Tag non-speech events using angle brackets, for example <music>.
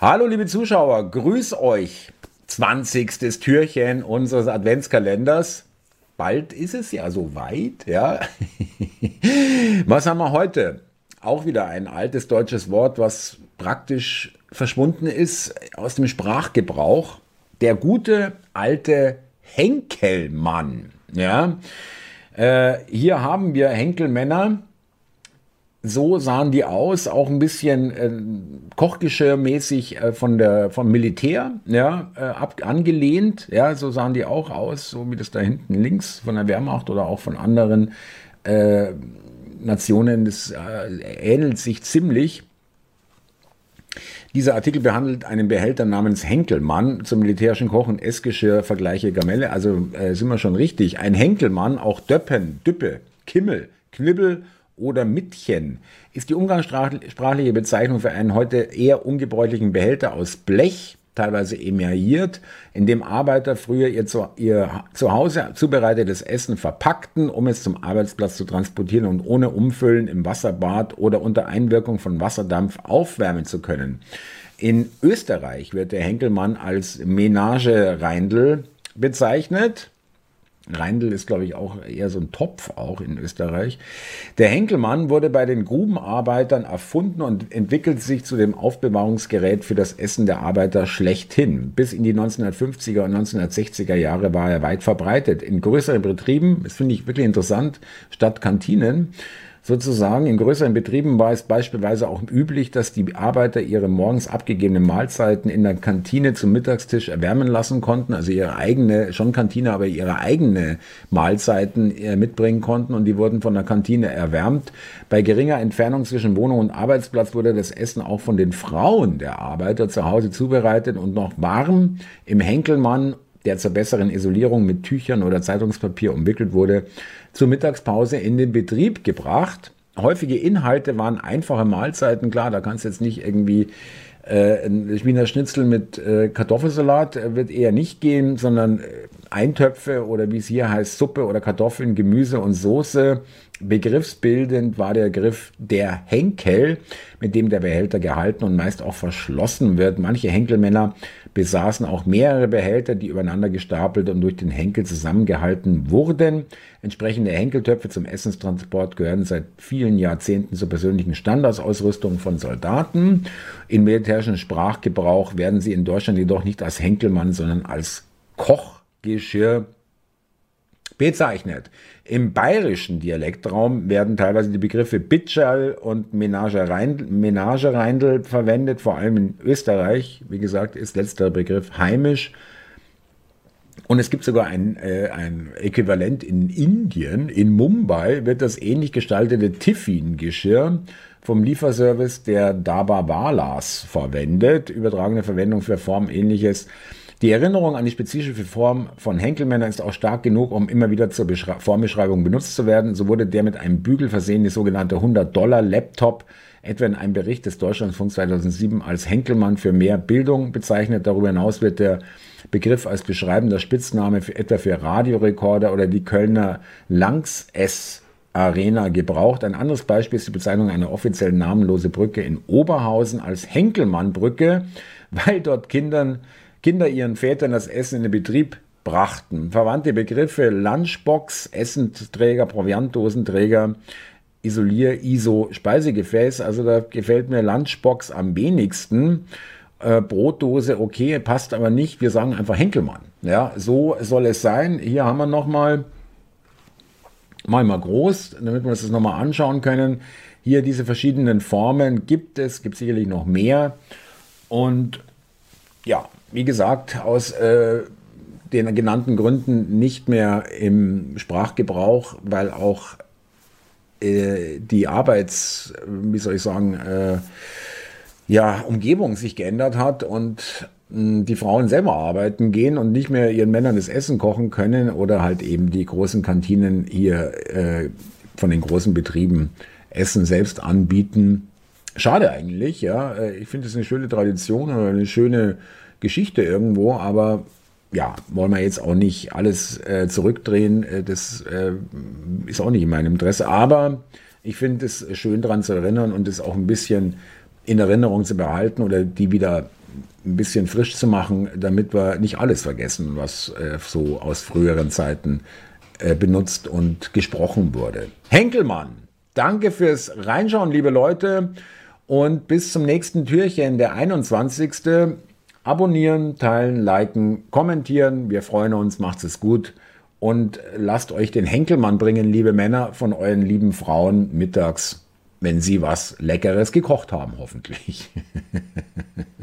Hallo liebe Zuschauer, grüß euch. 20. Türchen unseres Adventskalenders. Bald ist es ja soweit, ja. <laughs> was haben wir heute? Auch wieder ein altes deutsches Wort, was praktisch verschwunden ist aus dem Sprachgebrauch. Der gute alte Henkelmann, ja. Äh, hier haben wir Henkelmänner, so sahen die aus, auch ein bisschen äh, Kochgeschirrmäßig äh, von der, vom Militär, ja, äh, ab, angelehnt, ja, so sahen die auch aus, so wie das da hinten links von der Wehrmacht oder auch von anderen äh, Nationen, das äh, ähnelt sich ziemlich. Dieser Artikel behandelt einen Behälter namens Henkelmann zum militärischen Koch- und Essgeschirr, Vergleiche Gamelle, also äh, sind wir schon richtig. Ein Henkelmann, auch Döppen, Düppe, Kimmel, Knibbel oder Mittchen ist die umgangssprachliche Bezeichnung für einen heute eher ungebräuchlichen Behälter aus Blech, teilweise emailliert, in dem Arbeiter früher ihr, zu, ihr zu Hause zubereitetes Essen verpackten, um es zum Arbeitsplatz zu transportieren und ohne Umfüllen im Wasserbad oder unter Einwirkung von Wasserdampf aufwärmen zu können. In Österreich wird der Henkelmann als Menage-Reindl bezeichnet. Reindl ist, glaube ich, auch eher so ein Topf auch in Österreich. Der Henkelmann wurde bei den Grubenarbeitern erfunden und entwickelt sich zu dem Aufbewahrungsgerät für das Essen der Arbeiter schlechthin. Bis in die 1950er und 1960er Jahre war er weit verbreitet. In größeren Betrieben, das finde ich wirklich interessant, statt Kantinen, Sozusagen in größeren Betrieben war es beispielsweise auch üblich, dass die Arbeiter ihre morgens abgegebenen Mahlzeiten in der Kantine zum Mittagstisch erwärmen lassen konnten, also ihre eigene, schon Kantine, aber ihre eigene Mahlzeiten äh, mitbringen konnten und die wurden von der Kantine erwärmt. Bei geringer Entfernung zwischen Wohnung und Arbeitsplatz wurde das Essen auch von den Frauen der Arbeiter zu Hause zubereitet und noch warm im Henkelmann der zur besseren Isolierung mit Tüchern oder Zeitungspapier umwickelt wurde, zur Mittagspause in den Betrieb gebracht. Häufige Inhalte waren einfache Mahlzeiten, klar, da kannst du jetzt nicht irgendwie äh, ein Wiener Schnitzel mit äh, Kartoffelsalat äh, wird eher nicht gehen, sondern äh, Eintöpfe oder wie es hier heißt, Suppe oder Kartoffeln, Gemüse und Soße. Begriffsbildend war der Griff der Henkel, mit dem der Behälter gehalten und meist auch verschlossen wird. Manche Henkelmänner besaßen auch mehrere Behälter, die übereinander gestapelt und durch den Henkel zusammengehalten wurden. Entsprechende Henkeltöpfe zum Essenstransport gehören seit vielen Jahrzehnten zur persönlichen Standardsausrüstung von Soldaten. In militärischen Sprachgebrauch werden sie in Deutschland jedoch nicht als Henkelmann, sondern als Kochgeschirr bezeichnet. Im bayerischen Dialektraum werden teilweise die Begriffe Bitschal und Menagereindl verwendet, vor allem in Österreich. Wie gesagt, ist letzter Begriff heimisch. Und es gibt sogar ein, äh, ein Äquivalent in Indien. In Mumbai wird das ähnlich gestaltete Tiffin-Geschirr vom Lieferservice der Dabawalas verwendet. Übertragene Verwendung für formähnliches die Erinnerung an die spezifische Form von Henkelmänner ist auch stark genug, um immer wieder zur Beschrei Formbeschreibung benutzt zu werden. So wurde der mit einem Bügel versehene sogenannte 100-Dollar-Laptop etwa in einem Bericht des Deutschlandfunks 2007 als Henkelmann für mehr Bildung bezeichnet. Darüber hinaus wird der Begriff als beschreibender Spitzname für, etwa für Radiorekorder oder die Kölner Langs-S Arena gebraucht. Ein anderes Beispiel ist die Bezeichnung einer offiziell namenlose Brücke in Oberhausen als Henkelmannbrücke, weil dort Kindern Kinder ihren Vätern das Essen in den Betrieb brachten. Verwandte Begriffe Lunchbox, Essenträger, Proviantdosenträger, Isolier, ISO, Speisegefäß. Also da gefällt mir Lunchbox am wenigsten. Äh, Brotdose, okay, passt aber nicht. Wir sagen einfach Henkelmann. Ja, so soll es sein. Hier haben wir nochmal, mal mal groß, damit wir uns das nochmal anschauen können. Hier diese verschiedenen Formen gibt es, gibt sicherlich noch mehr. Und ja, wie gesagt, aus äh, den genannten Gründen nicht mehr im Sprachgebrauch, weil auch äh, die Arbeits, wie soll ich sagen, äh, ja, Umgebung sich geändert hat und mh, die Frauen selber arbeiten gehen und nicht mehr ihren Männern das Essen kochen können oder halt eben die großen Kantinen hier äh, von den großen Betrieben Essen selbst anbieten schade eigentlich, ja. Äh, ich finde es eine schöne Tradition oder eine schöne Geschichte irgendwo, aber ja, wollen wir jetzt auch nicht alles äh, zurückdrehen. Äh, das äh, ist auch nicht in meinem Interesse. Aber ich finde es schön daran zu erinnern und es auch ein bisschen in Erinnerung zu behalten oder die wieder ein bisschen frisch zu machen, damit wir nicht alles vergessen, was äh, so aus früheren Zeiten äh, benutzt und gesprochen wurde. Henkelmann, danke fürs Reinschauen, liebe Leute. Und bis zum nächsten Türchen, der 21. Abonnieren, teilen, liken, kommentieren. Wir freuen uns, macht es gut. Und lasst euch den Henkelmann bringen, liebe Männer, von euren lieben Frauen mittags, wenn sie was Leckeres gekocht haben, hoffentlich. <laughs>